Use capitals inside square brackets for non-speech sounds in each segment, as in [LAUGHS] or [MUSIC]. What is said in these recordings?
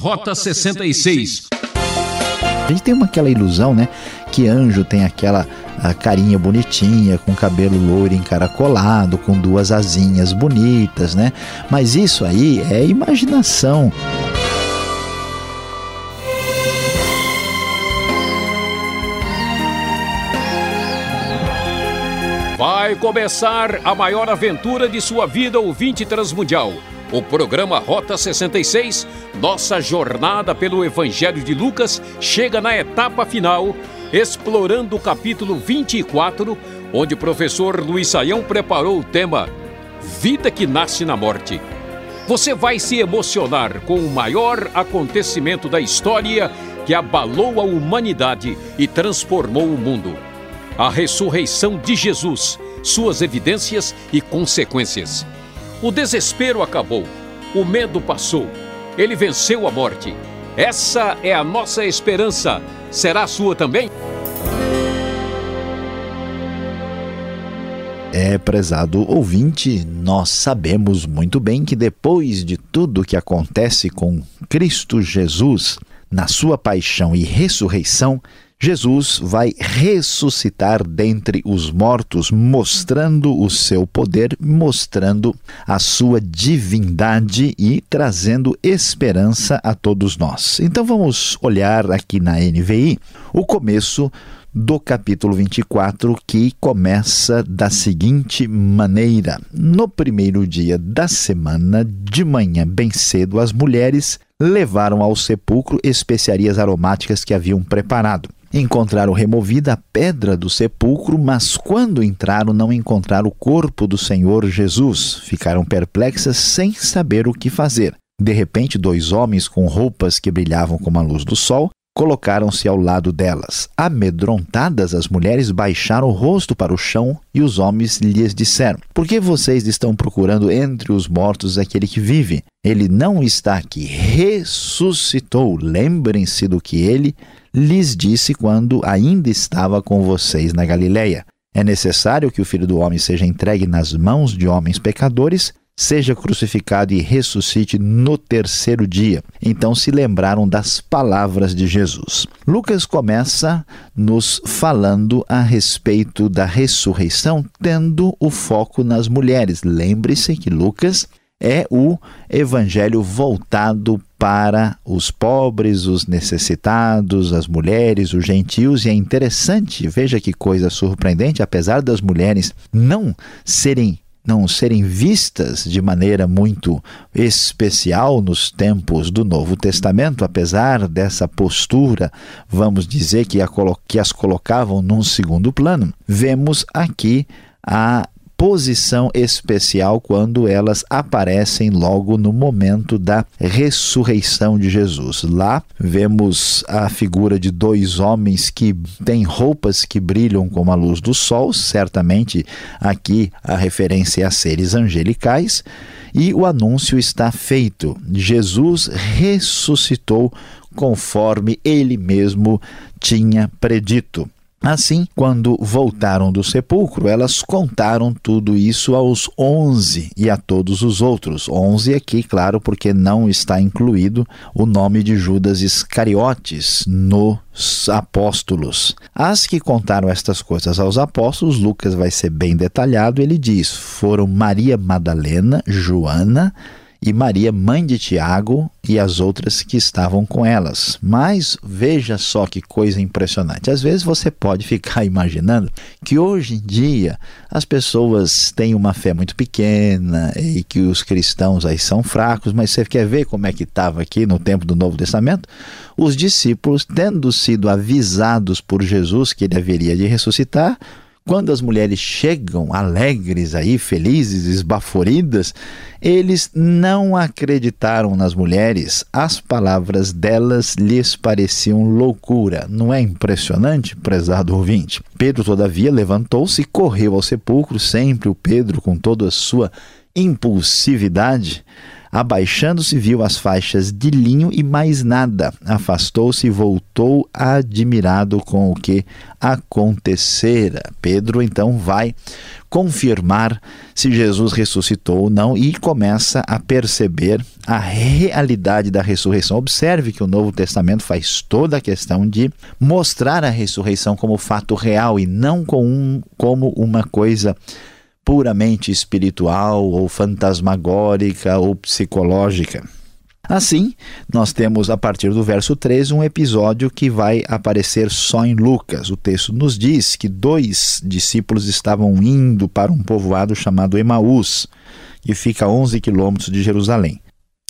Rota 66. A gente tem uma, aquela ilusão, né? Que anjo tem aquela carinha bonitinha, com cabelo loiro encaracolado, com duas asinhas bonitas, né? Mas isso aí é imaginação. Vai começar a maior aventura de sua vida, ouvinte transmundial o programa Rota 66, nossa jornada pelo Evangelho de Lucas, chega na etapa final, explorando o capítulo 24, onde o professor Luiz Saião preparou o tema Vida que nasce na morte. Você vai se emocionar com o maior acontecimento da história que abalou a humanidade e transformou o mundo. A ressurreição de Jesus, suas evidências e consequências. O desespero acabou, o medo passou, ele venceu a morte. Essa é a nossa esperança. Será a sua também? É, prezado ouvinte, nós sabemos muito bem que depois de tudo que acontece com Cristo Jesus, na sua paixão e ressurreição, Jesus vai ressuscitar dentre os mortos, mostrando o seu poder, mostrando a sua divindade e trazendo esperança a todos nós. Então vamos olhar aqui na NVI o começo do capítulo 24, que começa da seguinte maneira: No primeiro dia da semana, de manhã bem cedo, as mulheres levaram ao sepulcro especiarias aromáticas que haviam preparado. Encontraram removida a pedra do sepulcro, mas quando entraram não encontraram o corpo do Senhor Jesus. Ficaram perplexas sem saber o que fazer. De repente, dois homens com roupas que brilhavam como a luz do sol colocaram-se ao lado delas. Amedrontadas, as mulheres baixaram o rosto para o chão e os homens lhes disseram: Por que vocês estão procurando entre os mortos aquele que vive? Ele não está aqui, ressuscitou. Lembrem-se do que ele lhes disse quando ainda estava com vocês na Galileia. É necessário que o Filho do Homem seja entregue nas mãos de homens pecadores, seja crucificado e ressuscite no terceiro dia. Então se lembraram das palavras de Jesus. Lucas começa nos falando a respeito da ressurreição, tendo o foco nas mulheres. Lembre-se que Lucas é o evangelho voltado para os pobres, os necessitados, as mulheres, os gentios, e é interessante, veja que coisa surpreendente, apesar das mulheres não serem não serem vistas de maneira muito especial nos tempos do Novo Testamento, apesar dessa postura, vamos dizer, que, as colocavam num segundo plano, vemos aqui a posição especial quando elas aparecem logo no momento da ressurreição de Jesus. Lá vemos a figura de dois homens que têm roupas que brilham como a luz do sol, certamente aqui a referência a seres angelicais, e o anúncio está feito. Jesus ressuscitou conforme ele mesmo tinha predito. Assim, quando voltaram do sepulcro, elas contaram tudo isso aos onze e a todos os outros. Onze aqui, claro, porque não está incluído o nome de Judas Iscariotes nos apóstolos. As que contaram estas coisas aos apóstolos, Lucas vai ser bem detalhado, ele diz: foram Maria Madalena, Joana, e Maria, mãe de Tiago, e as outras que estavam com elas. Mas veja só que coisa impressionante. Às vezes você pode ficar [LAUGHS] imaginando que hoje em dia as pessoas têm uma fé muito pequena e que os cristãos aí são fracos, mas você quer ver como é que estava aqui no tempo do Novo Testamento? Os discípulos, tendo sido avisados por Jesus que ele haveria de ressuscitar, quando as mulheres chegam alegres aí, felizes, esbaforidas, eles não acreditaram nas mulheres. As palavras delas lhes pareciam loucura. Não é impressionante, prezado ouvinte? Pedro, todavia, levantou-se e correu ao sepulcro, sempre o Pedro com toda a sua impulsividade Abaixando-se, viu as faixas de linho e mais nada. Afastou-se e voltou admirado com o que acontecera. Pedro então vai confirmar se Jesus ressuscitou ou não e começa a perceber a realidade da ressurreição. Observe que o Novo Testamento faz toda a questão de mostrar a ressurreição como fato real e não como uma coisa puramente espiritual ou fantasmagórica ou psicológica. Assim, nós temos a partir do verso 13 um episódio que vai aparecer só em Lucas. O texto nos diz que dois discípulos estavam indo para um povoado chamado Emaús, que fica a 11 quilômetros de Jerusalém.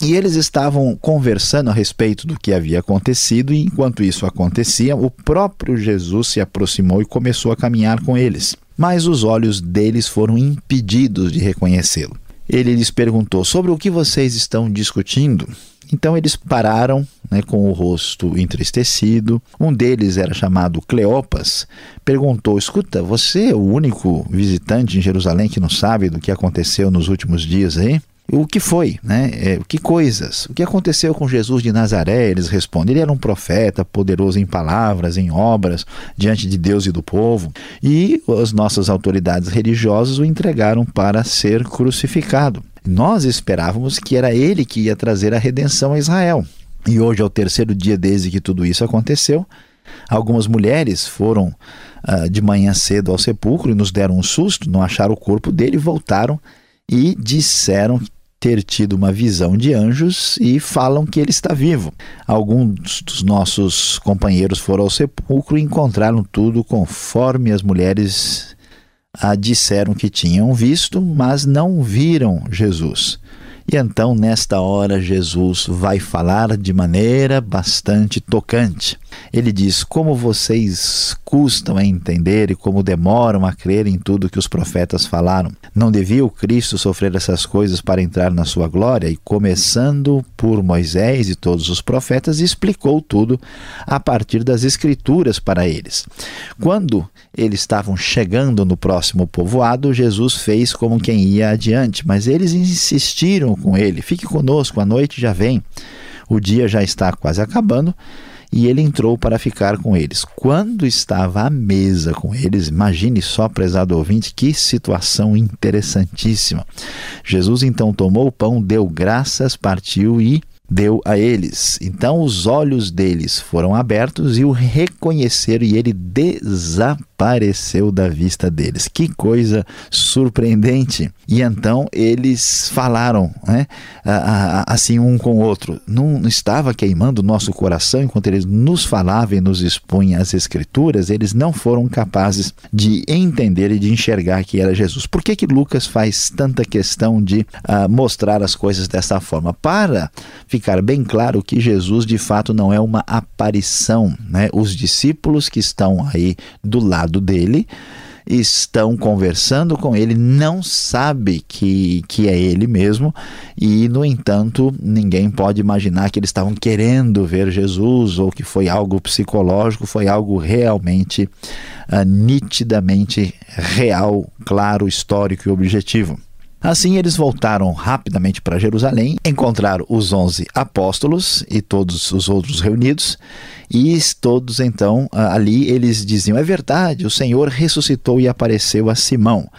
E eles estavam conversando a respeito do que havia acontecido, e enquanto isso acontecia, o próprio Jesus se aproximou e começou a caminhar com eles. Mas os olhos deles foram impedidos de reconhecê-lo. Ele lhes perguntou: Sobre o que vocês estão discutindo? Então eles pararam né, com o rosto entristecido. Um deles era chamado Cleopas. Perguntou: Escuta, você é o único visitante em Jerusalém que não sabe do que aconteceu nos últimos dias aí? O que foi, né? É, que coisas? O que aconteceu com Jesus de Nazaré? Eles respondem: Ele era um profeta, poderoso em palavras, em obras, diante de Deus e do povo. E as nossas autoridades religiosas o entregaram para ser crucificado. Nós esperávamos que era ele que ia trazer a redenção a Israel. E hoje é o terceiro dia desde que tudo isso aconteceu. Algumas mulheres foram uh, de manhã cedo ao sepulcro e nos deram um susto, não acharam o corpo dele, voltaram e disseram ter tido uma visão de anjos e falam que ele está vivo. Alguns dos nossos companheiros foram ao sepulcro e encontraram tudo conforme as mulheres ah, disseram que tinham visto, mas não viram Jesus. E então, nesta hora, Jesus vai falar de maneira bastante tocante. Ele diz: Como vocês custam a entender e como demoram a crer em tudo que os profetas falaram. Não devia o Cristo sofrer essas coisas para entrar na sua glória? E começando por Moisés e todos os profetas, explicou tudo a partir das Escrituras para eles. Quando eles estavam chegando no próximo povoado, Jesus fez como quem ia adiante, mas eles insistiram com ele: Fique conosco, a noite já vem, o dia já está quase acabando e ele entrou para ficar com eles. Quando estava à mesa com eles, imagine só, prezado ouvinte, que situação interessantíssima. Jesus então tomou o pão, deu graças, partiu e deu a eles. Então os olhos deles foram abertos e o reconheceram e ele desapareceu desapareceu da vista deles. Que coisa surpreendente! E então eles falaram, né, assim um com o outro. Não estava queimando o nosso coração enquanto eles nos falavam e nos expunham as Escrituras, eles não foram capazes de entender e de enxergar que era Jesus. Por que, que Lucas faz tanta questão de uh, mostrar as coisas dessa forma? Para ficar bem claro que Jesus de fato não é uma aparição. Né? Os discípulos que estão aí do lado lado dele, estão conversando com ele, não sabe que, que é ele mesmo, e no entanto, ninguém pode imaginar que eles estavam querendo ver Jesus ou que foi algo psicológico, foi algo realmente uh, nitidamente real, claro, histórico e objetivo. Assim, eles voltaram rapidamente para Jerusalém, encontraram os onze apóstolos e todos os outros reunidos, e todos então ali eles diziam: É verdade, o Senhor ressuscitou e apareceu a Simão.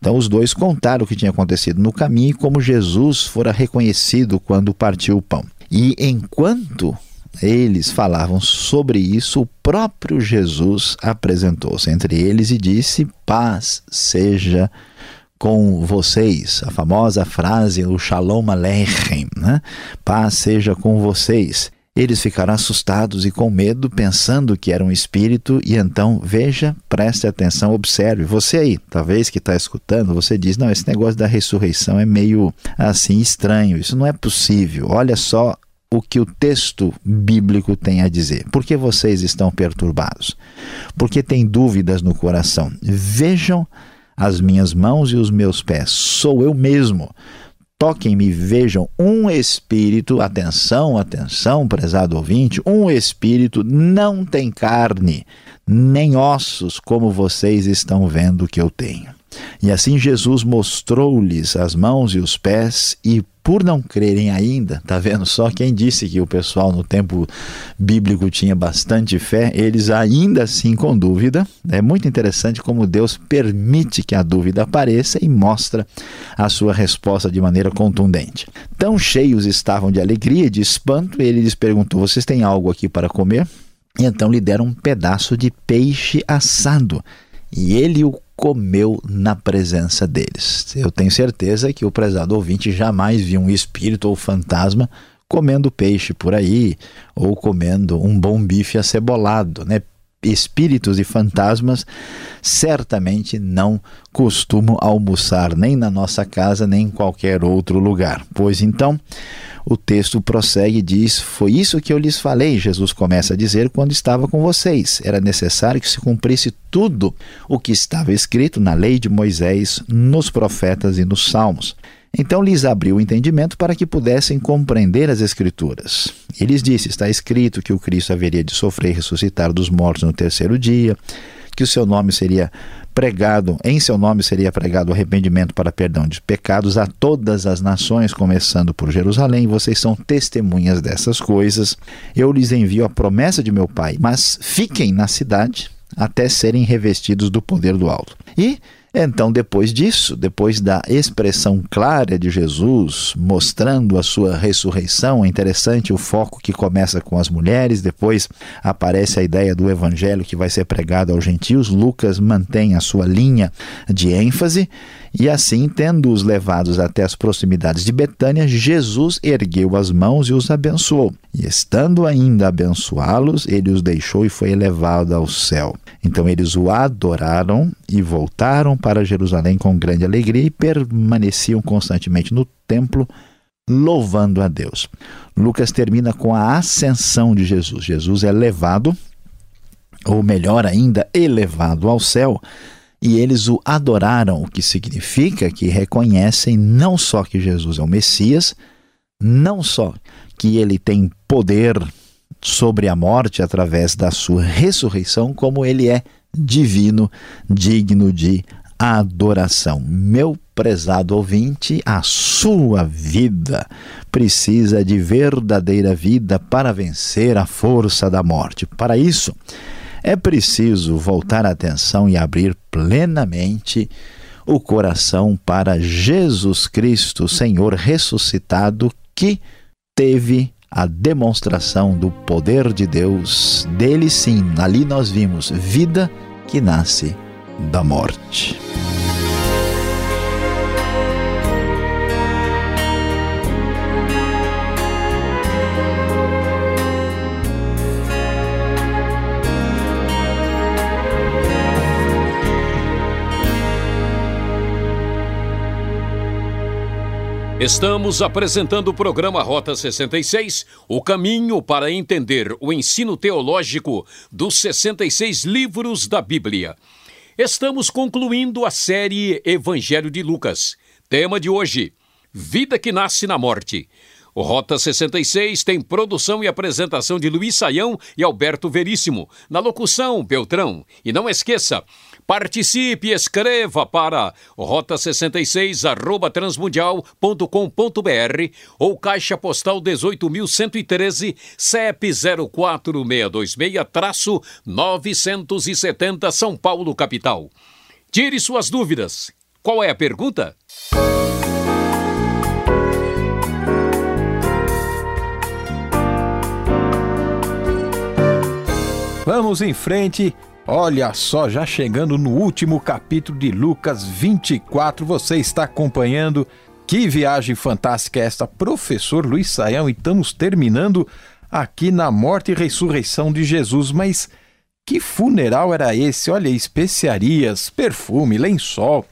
Então, os dois contaram o que tinha acontecido no caminho e como Jesus fora reconhecido quando partiu o pão. E enquanto eles falavam sobre isso, o próprio Jesus apresentou-se entre eles e disse: Paz seja com vocês. A famosa frase, o Shalom Aleichem, né? Paz seja com vocês. Eles ficaram assustados e com medo, pensando que era um espírito, e então, veja, preste atenção, observe. Você aí, talvez que está escutando, você diz: não, esse negócio da ressurreição é meio assim estranho, isso não é possível. Olha só o que o texto bíblico tem a dizer. Por que vocês estão perturbados? Porque têm dúvidas no coração. Vejam as minhas mãos e os meus pés. Sou eu mesmo. Toquem-me, vejam, um espírito, atenção, atenção, prezado ouvinte, um espírito não tem carne, nem ossos, como vocês estão vendo que eu tenho. E assim Jesus mostrou-lhes as mãos e os pés, e por não crerem ainda, tá vendo só quem disse que o pessoal no tempo bíblico tinha bastante fé, eles ainda assim com dúvida. É muito interessante como Deus permite que a dúvida apareça e mostra a sua resposta de maneira contundente. Tão cheios estavam de alegria e de espanto, ele lhes perguntou: "Vocês têm algo aqui para comer?" E então lhe deram um pedaço de peixe assado. E ele o comeu na presença deles. Eu tenho certeza que o prezado ouvinte jamais viu um espírito ou fantasma comendo peixe por aí ou comendo um bom bife acebolado, né? Espíritos e fantasmas certamente não costumam almoçar nem na nossa casa nem em qualquer outro lugar. Pois então, o texto prossegue e diz: Foi isso que eu lhes falei, Jesus começa a dizer, quando estava com vocês. Era necessário que se cumprisse tudo o que estava escrito na lei de Moisés, nos profetas e nos salmos. Então lhes abriu o entendimento para que pudessem compreender as Escrituras. E lhes disse: Está escrito que o Cristo haveria de sofrer e ressuscitar dos mortos no terceiro dia, que o seu nome seria pregado, em seu nome seria pregado o arrependimento para perdão de pecados a todas as nações, começando por Jerusalém. Vocês são testemunhas dessas coisas. Eu lhes envio a promessa de meu Pai, mas fiquem na cidade até serem revestidos do poder do alto. E então, depois disso, depois da expressão clara de Jesus mostrando a sua ressurreição, é interessante o foco que começa com as mulheres, depois aparece a ideia do evangelho que vai ser pregado aos gentios. Lucas mantém a sua linha de ênfase e assim, tendo-os levados até as proximidades de Betânia, Jesus ergueu as mãos e os abençoou. E estando ainda a abençoá-los, ele os deixou e foi elevado ao céu. Então eles o adoraram e voltaram para Jerusalém com grande alegria e permaneciam constantemente no templo louvando a Deus. Lucas termina com a ascensão de Jesus. Jesus é levado, ou melhor ainda, elevado ao céu e eles o adoraram, o que significa que reconhecem não só que Jesus é o Messias, não só que ele tem poder sobre a morte através da sua ressurreição, como ele é divino, digno de adoração. Meu prezado ouvinte, a sua vida precisa de verdadeira vida para vencer a força da morte. Para isso, é preciso voltar a atenção e abrir plenamente o coração para Jesus Cristo, Senhor ressuscitado, que teve a demonstração do poder de Deus. Dele sim, ali nós vimos vida que nasce da morte. Estamos apresentando o programa Rota 66, o caminho para entender o ensino teológico dos 66 livros da Bíblia. Estamos concluindo a série Evangelho de Lucas. Tema de hoje: Vida que nasce na morte. O Rota 66 tem produção e apresentação de Luiz Saião e Alberto Veríssimo. Na locução, Beltrão. E não esqueça, Participe, escreva para rota66 arroba transmundial.com.br ou caixa postal 18.113 CEP 04626-970 São Paulo, capital. Tire suas dúvidas. Qual é a pergunta? Vamos em frente Olha só, já chegando no último capítulo de Lucas 24, você está acompanhando. Que viagem fantástica é esta, professor Luiz Saião, e estamos terminando aqui na morte e ressurreição de Jesus, mas que funeral era esse? Olha, especiarias, perfume, lençol,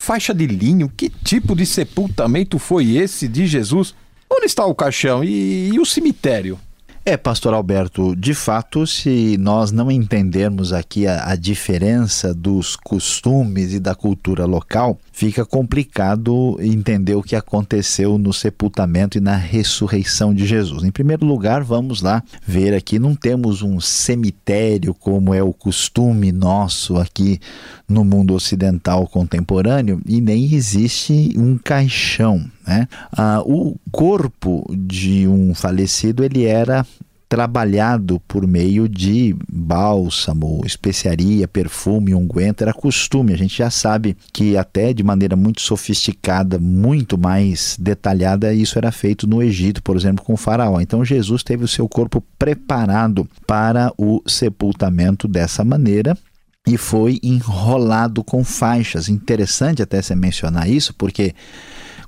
faixa de linho, que tipo de sepultamento foi esse de Jesus? Onde está o caixão e, e o cemitério? É, pastor Alberto, de fato, se nós não entendermos aqui a, a, diferença dos costumes e da cultura local, fica complicado entender o que aconteceu no sepultamento e na ressurreição de Jesus. Em primeiro lugar, vamos lá ver aqui, não temos um cemitério como é o costume nosso aqui no mundo ocidental contemporâneo e nem existe um caixão. Né? Ah, o corpo de um falecido ele era trabalhado por meio de bálsamo, especiaria, perfume, unguento, era costume. A gente já sabe que até de maneira muito sofisticada, muito mais detalhada, isso era feito no Egito, por exemplo, com o faraó. Então Jesus teve o seu corpo preparado para o sepultamento dessa maneira e foi enrolado com faixas. Interessante até você mencionar isso, porque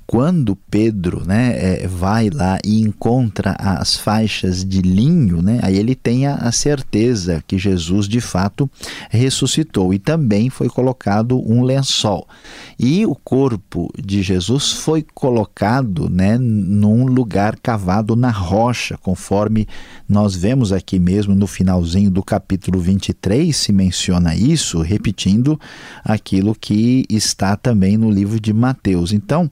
quando Pedro né, é, vai lá e encontra as faixas de linho, né, aí ele tem a, a, certeza que Jesus de fato ressuscitou e também foi colocado um lençol. E o corpo de Jesus foi colocado né, num lugar cavado na rocha, conforme nós vemos aqui mesmo no finalzinho do capítulo 23, se menciona isso, repetindo aquilo que está também no livro de Mateus. Então,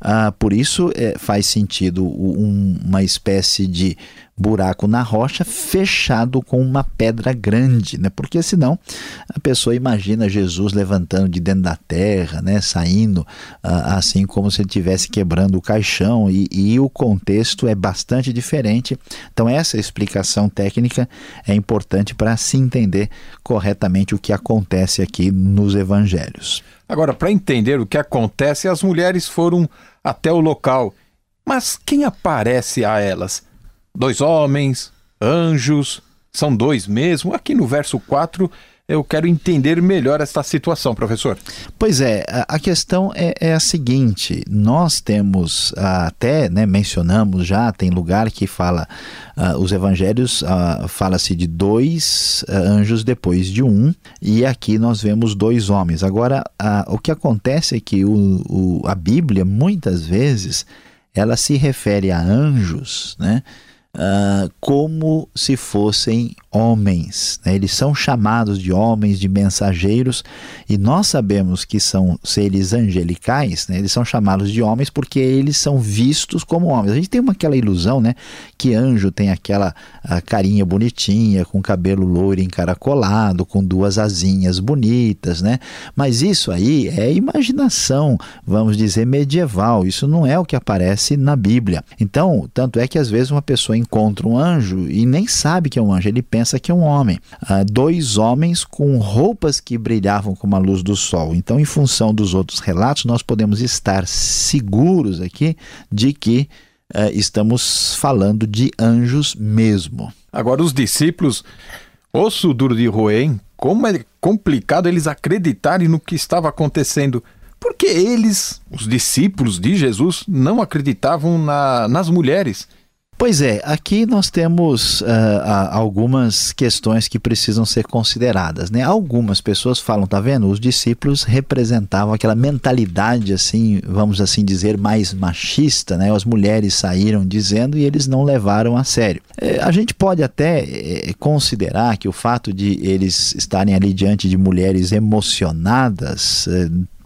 ah, por isso é, faz sentido um, uma espécie de buraco na rocha fechado com uma pedra grande, né? Porque senão a pessoa imagina Jesus levantando de dentro da terra, né? Saindo ah, assim como se ele estivesse quebrando o caixão e, e, o contexto é bastante diferente. Então essa explicação técnica é importante para se entender corretamente o que acontece aqui nos Evangelhos. Agora, para entender o que acontece, as mulheres foram até o local. Mas quem aparece a elas? Dois homens, anjos, são dois mesmo? Aqui no verso 4 eu quero entender melhor esta situação, professor. Pois é, a questão é, é a seguinte: nós temos até, né, mencionamos já, tem lugar que fala, uh, os evangelhos uh, fala-se de dois uh, anjos depois de um, e aqui nós vemos dois homens. Agora, o que acontece é que o, o, a Bíblia, muitas vezes, ela se refere a anjos, né? Uh, como se fossem homens. Né? Eles são chamados de homens, de mensageiros, e nós sabemos que são seres angelicais, né? eles são chamados de homens porque eles são vistos como homens. A gente tem uma, aquela ilusão né? que anjo tem aquela carinha bonitinha, com cabelo loiro encaracolado, com duas asinhas bonitas, né? mas isso aí é imaginação, vamos dizer, medieval. Isso não é o que aparece na Bíblia. Então, tanto é que às vezes uma pessoa encontra um anjo e nem sabe que é um anjo, ele pensa que é um homem. Ah, dois homens com roupas que brilhavam como a luz do sol. Então, em função dos outros relatos, nós podemos estar seguros aqui de que ah, estamos falando de anjos mesmo. Agora, os discípulos, osso duro de roer, como é complicado eles acreditarem no que estava acontecendo. Porque eles, os discípulos de Jesus, não acreditavam na, nas mulheres. Pois é, aqui nós temos uh, algumas questões que precisam ser consideradas. Né? Algumas pessoas falam, tá vendo? Os discípulos representavam aquela mentalidade, assim, vamos assim dizer, mais machista, né? As mulheres saíram dizendo e eles não levaram a sério. É, a gente pode até é, considerar que o fato de eles estarem ali diante de mulheres emocionadas.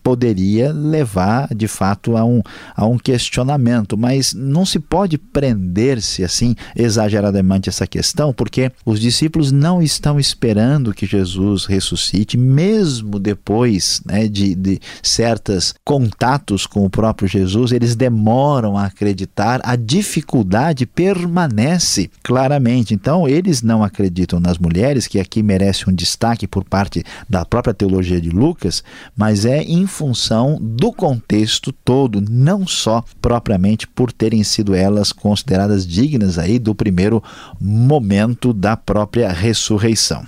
Poderia levar de fato a um, a um questionamento, mas não se pode prender-se assim exageradamente essa questão, porque os discípulos não estão esperando que Jesus ressuscite, mesmo depois né, de, de certos contatos com o próprio Jesus, eles demoram a acreditar, a dificuldade permanece claramente. Então, eles não acreditam nas mulheres, que aqui merece um destaque por parte da própria teologia de Lucas, mas é função do contexto todo, não só propriamente por terem sido elas consideradas dignas aí do primeiro momento da própria ressurreição.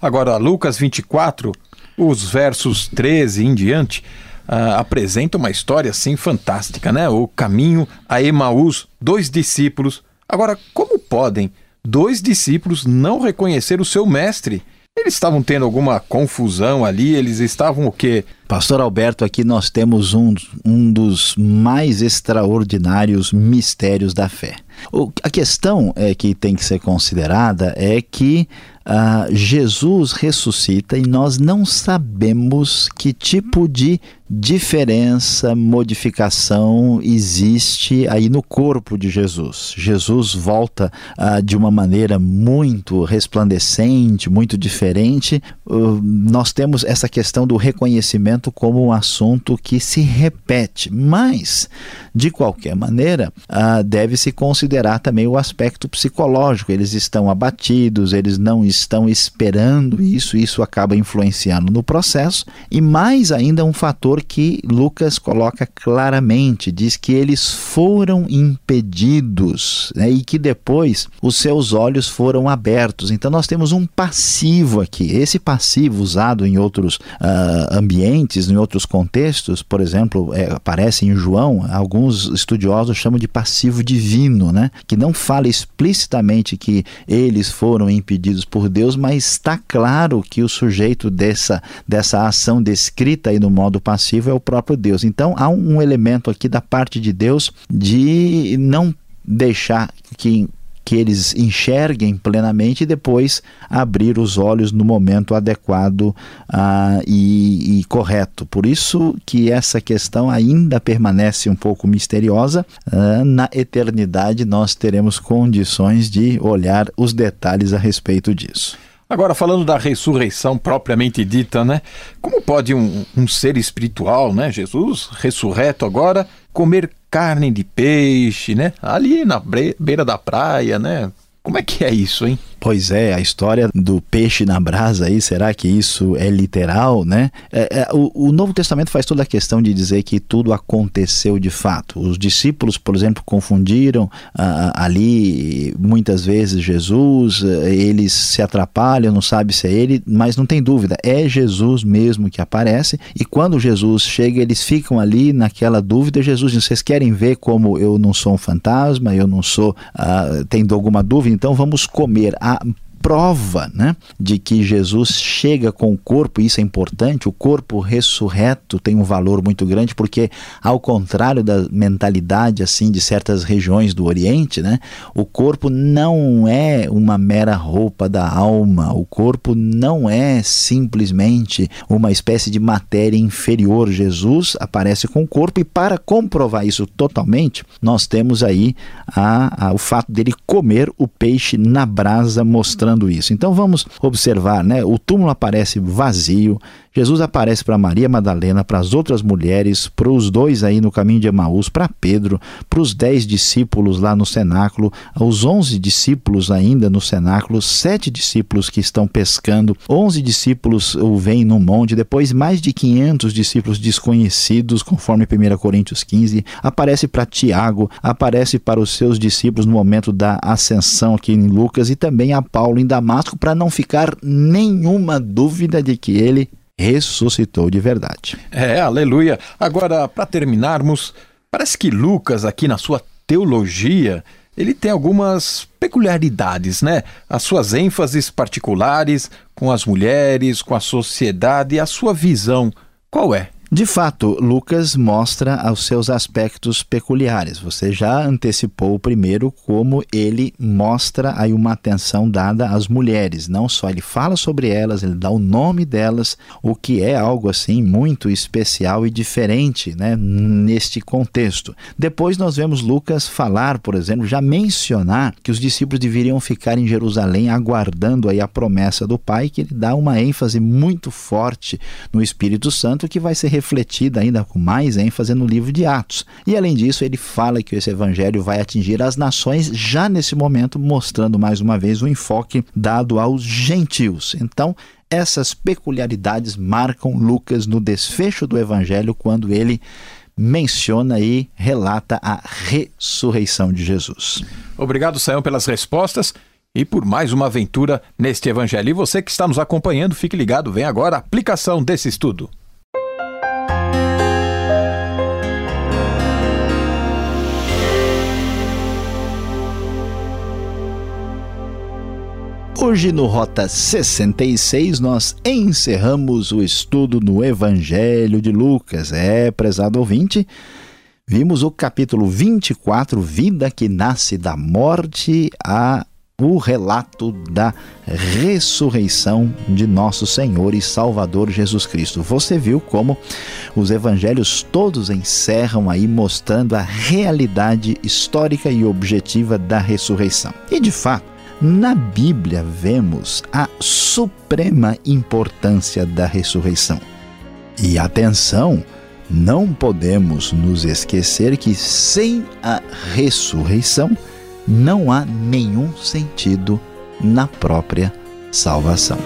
Agora, Lucas 24, os versos 13 em diante, uh, apresenta uma história assim fantástica, né? O caminho a Emaús, dois discípulos. Agora, como podem dois discípulos não reconhecer o seu mestre? Eles estavam tendo alguma confusão ali? Eles estavam o quê? Pastor Alberto, aqui nós temos um, um dos mais extraordinários mistérios da fé. O, a questão é que tem que ser considerada é que uh, Jesus ressuscita e nós não sabemos que tipo de diferença, modificação existe aí no corpo de Jesus. Jesus volta uh, de uma maneira muito resplandecente, muito diferente. Uh, nós temos essa questão do reconhecimento como um assunto que se repete, mas de qualquer maneira uh, deve-se considerar também o aspecto psicológico. Eles estão abatidos, eles não estão esperando isso, isso acaba influenciando no processo e mais ainda um fator que Lucas coloca claramente, diz que eles foram impedidos né, e que depois os seus olhos foram abertos. Então nós temos um passivo aqui. Esse passivo usado em outros uh, ambientes, em outros contextos, por exemplo, é, aparece em João, alguns estudiosos chamam de passivo divino, né, que não fala explicitamente que eles foram impedidos por Deus, mas está claro que o sujeito dessa, dessa ação descrita aí no modo passivo é o próprio Deus. Então há um elemento aqui da parte de Deus de não deixar que que eles enxerguem plenamente e depois abrir os olhos no momento adequado uh, e, e, correto. Por isso que essa questão ainda permanece um pouco misteriosa. Uh, na eternidade nós teremos condições de olhar os detalhes a respeito disso. Agora, falando da ressurreição propriamente dita, né? Como pode um, um ser espiritual, né? Jesus, ressurreto agora, comer carne de peixe, né? Ali na beira da praia, né? Como é que é isso, hein? Pois é, a história do peixe na brasa aí, será que isso é literal, né? É, é, o, o, Novo Testamento faz toda a questão de dizer que tudo aconteceu de fato. Os discípulos, por exemplo, confundiram ah, ali muitas vezes Jesus, eh, eles se atrapalham, não sabe se é ele, mas não tem dúvida, é Jesus mesmo que aparece. E quando Jesus chega, eles ficam ali naquela dúvida. Jesus vocês querem ver como eu não sou um fantasma, eu não sou, ah, tendo alguma dúvida, então vamos comer a prova né, de que Jesus chega com o corpo, isso é importante, o corpo ressurreto tem um valor muito grande, porque ao contrário da mentalidade assim de certas regiões do Oriente, né, o corpo não é uma mera roupa da alma, o corpo não é simplesmente uma espécie de matéria inferior. Jesus aparece com o corpo e para comprovar isso totalmente, nós temos aí a, a, o fato dele comer o peixe na brasa, mostrando isso. Então vamos observar, né? O túmulo aparece vazio, Jesus aparece para Maria Madalena, para as outras mulheres, para os dois aí no caminho de Emaús, para Pedro, para os dez discípulos lá no cenáculo, os onze discípulos ainda no cenáculo, sete discípulos que estão pescando, onze discípulos o veem no monte, depois mais de 500 discípulos desconhecidos, conforme 1 Coríntios 15, aparece para Tiago, aparece para os seus discípulos no momento da ascensão aqui em Lucas e também a Paulo em Damasco, para não ficar nenhuma dúvida de que ele ressuscitou de verdade. É, aleluia. Agora, para terminarmos, parece que Lucas, aqui na sua teologia, ele tem algumas peculiaridades, né? As suas ênfases particulares com as mulheres, com a sociedade a sua visão. Qual é? De fato, Lucas mostra os seus aspectos peculiares. Você já antecipou primeiro como ele mostra aí uma atenção dada às mulheres. Não só ele fala sobre elas, ele dá o nome delas, o que é algo assim muito especial e diferente, né, neste contexto. Depois nós vemos Lucas falar, por exemplo, já mencionar que os discípulos deveriam ficar em Jerusalém aguardando aí a promessa do Pai, que ele dá uma ênfase muito forte no Espírito Santo que vai ser refletida ainda com mais ênfase no livro de Atos. E além disso, ele fala que esse evangelho vai atingir as nações já nesse momento, mostrando mais uma vez o enfoque dado aos gentios. Então, essas peculiaridades marcam Lucas no desfecho do evangelho quando ele menciona e relata a ressurreição de Jesus. Obrigado, Sayão, pelas respostas e por mais uma aventura neste evangelho. E você que está nos acompanhando, fique ligado, vem agora a aplicação desse estudo. Hoje no Rota 66 nós encerramos o estudo no Evangelho de Lucas. É, prezado ouvinte, Vimos o capítulo 24, Vida que nasce da morte, a o relato da ressurreição de nosso Senhor e Salvador Jesus Cristo. Você viu como os evangelhos todos encerram aí mostrando a realidade histórica e objetiva da ressurreição. E de fato, na Bíblia vemos a suprema importância da ressurreição. E atenção, não podemos nos esquecer que sem a ressurreição não há nenhum sentido na própria salvação.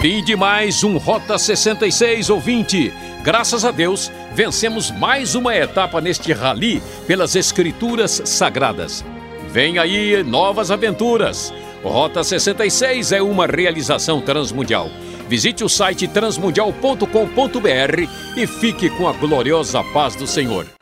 Fim de mais um Rota 66 ouvinte. Graças a Deus, vencemos mais uma etapa neste rally pelas Escrituras Sagradas. Vem aí novas aventuras. Rota 66 é uma realização transmundial. Visite o site transmundial.com.br e fique com a gloriosa paz do Senhor.